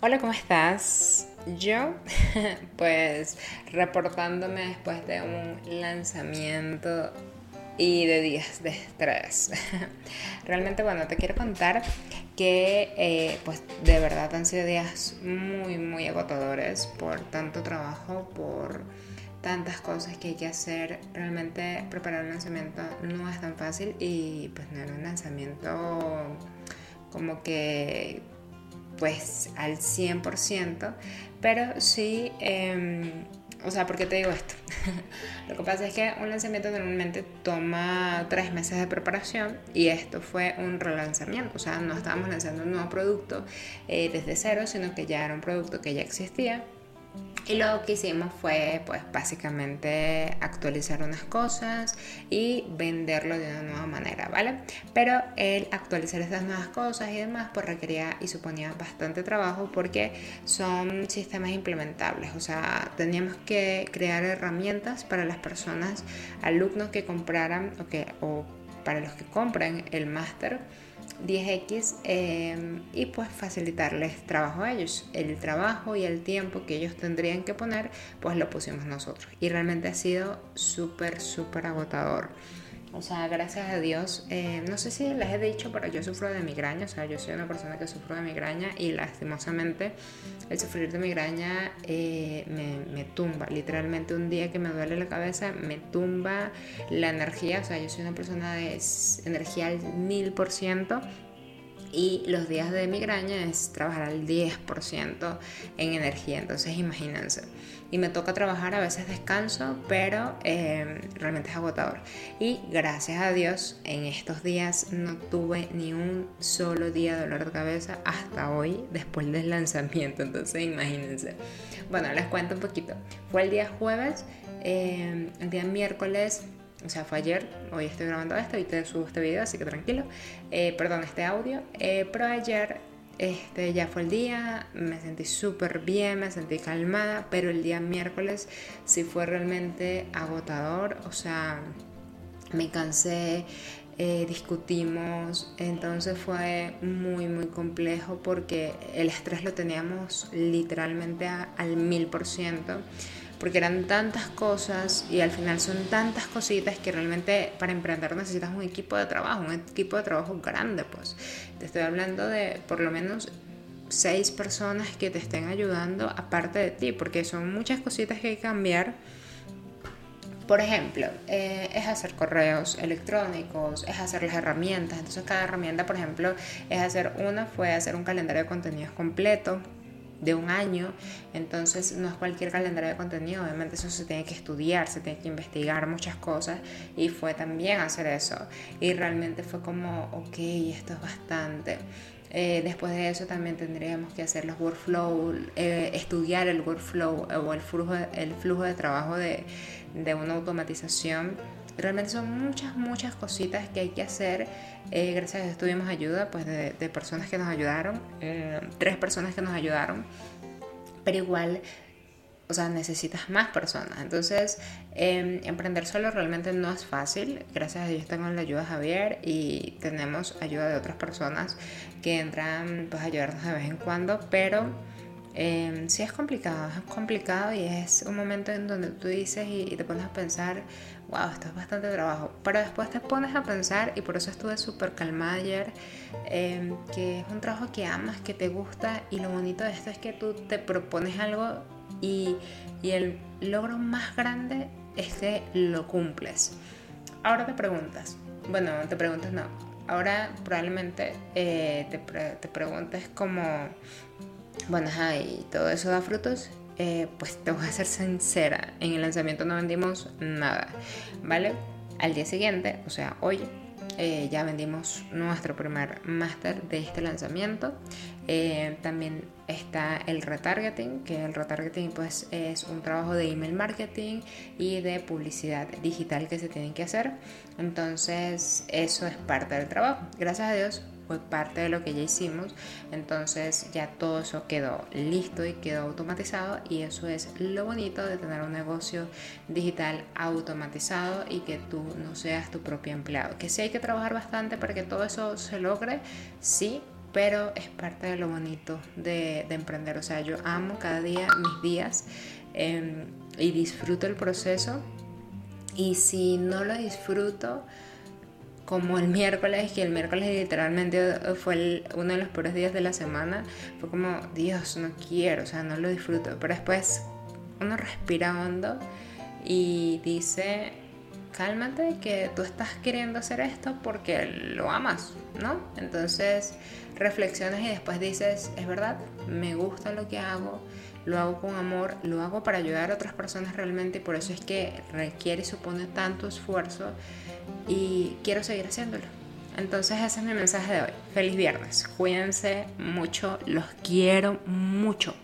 Hola, ¿cómo estás? Yo, pues reportándome después de un lanzamiento y de días de estrés. Realmente, bueno, te quiero contar que, eh, pues de verdad han sido días muy, muy agotadores por tanto trabajo, por tantas cosas que hay que hacer. Realmente preparar un lanzamiento no es tan fácil y pues no era un lanzamiento como que pues al 100%, pero sí, em, o sea, ¿por qué te digo esto? Lo que pasa es que un lanzamiento normalmente toma tres meses de preparación y esto fue un relanzamiento, o sea, no estábamos lanzando un nuevo producto eh, desde cero, sino que ya era un producto que ya existía y lo que hicimos fue, pues, básicamente actualizar unas cosas y venderlo de una nueva manera, ¿vale? Pero el actualizar estas nuevas cosas y demás, pues requería y suponía bastante trabajo porque son sistemas implementables. O sea, teníamos que crear herramientas para las personas, alumnos que compraran o, que, o para los que compren el máster 10X em, y pues facilitarles trabajo a ellos. El trabajo y el tiempo que ellos tendrían que poner, pues lo pusimos nosotros. Y realmente ha sido súper, súper agotador. O sea, gracias a Dios, eh, no sé si les he dicho, pero yo sufro de migraña, o sea, yo soy una persona que sufro de migraña y lastimosamente el sufrir de migraña eh, me, me, tumba, literalmente un día que me duele la cabeza me tumba la energía, o sea, yo soy una persona de energía al mil por ciento y los días de migraña es trabajar al 10% en energía, entonces imagínense. Y me toca trabajar, a veces descanso, pero eh, realmente es agotador. Y gracias a Dios, en estos días no tuve ni un solo día de dolor de cabeza hasta hoy, después del lanzamiento, entonces imagínense. Bueno, les cuento un poquito. Fue el día jueves, eh, el día miércoles o sea, fue ayer, hoy estoy grabando esto y te subo este video, así que tranquilo, eh, perdón, este audio, eh, pero ayer este, ya fue el día, me sentí súper bien, me sentí calmada, pero el día miércoles sí fue realmente agotador, o sea, me cansé, eh, discutimos, entonces fue muy muy complejo porque el estrés lo teníamos literalmente al mil por ciento porque eran tantas cosas y al final son tantas cositas que realmente para emprender necesitas un equipo de trabajo, un equipo de trabajo grande, pues. Te estoy hablando de por lo menos seis personas que te estén ayudando aparte de ti, porque son muchas cositas que hay que cambiar. Por ejemplo, eh, es hacer correos electrónicos, es hacer las herramientas. Entonces cada herramienta, por ejemplo, es hacer una, fue hacer un calendario de contenidos completo, de un año, entonces no es cualquier calendario de contenido, obviamente eso se tiene que estudiar, se tiene que investigar muchas cosas y fue también hacer eso y realmente fue como, ok, esto es bastante. Eh, después de eso también tendríamos que hacer los workflow, eh, estudiar el workflow o el flujo, el flujo de trabajo de, de una automatización Realmente son muchas, muchas cositas que hay que hacer. Eh, gracias a Dios tuvimos ayuda pues, de, personas que nos ayudaron, eh, tres personas que nos ayudaron, pero igual o sea, necesitas más personas. Entonces, em, emprender solo realmente no es fácil. Gracias a Dios tengo la ayuda de Javier y tenemos ayuda de otras personas que entran pues, a ayudarnos de vez en cuando, pero eh, sí es complicado, es complicado y es un momento en donde tú dices y, te pones a pensar, wow, esto es bastante trabajo, pero después te pones a pensar y por eso estuve súper calmada ayer, em, que es un trabajo que amas, que te gusta y lo bonito de esto es que tú te propones algo y, y el logro más grande es que lo cumples. Ahora te preguntas, bueno, te preguntas no, ahora probablemente eh, te, te preguntes como bueno, y todo eso da frutos, eh, pues te voy a ser sincera, en el lanzamiento no vendimos nada, ¿vale? Al día siguiente, o sea, hoy, eh, ya vendimos nuestro primer máster de este lanzamiento. Eh, también está el retargeting, que el retargeting pues es un trabajo de email marketing y de publicidad digital que se tienen que hacer. Entonces eso es parte del trabajo. Gracias a Dios fue parte de lo que ya hicimos. Entonces ya todo eso quedó listo y quedó automatizado y eso es lo bonito de tener un negocio digital automatizado y que tú no seas tu propio empleado. Que sí hay que trabajar bastante para que todo eso se logre, sí, pero es parte de lo bonito de, emprender. O sea, yo amo cada día mis días em, y disfruto el proceso. Y si no lo disfruto, como el miércoles, que el miércoles literalmente fue uno de los peores días de la semana, fue como, Dios, no quiero, o sea, no lo disfruto. Pero después uno respira hondo y dice, cálmate que tú estás queriendo hacer esto porque lo amas, ¿no? Entonces reflexionas y después dices, es verdad, me gusta lo que hago, lo hago con amor, lo hago para ayudar a otras personas realmente y por eso es que requiere y supone tanto esfuerzo y quiero seguir haciéndolo. Entonces ese es mi mensaje de hoy. Feliz viernes. Cuídense mucho, los quiero mucho.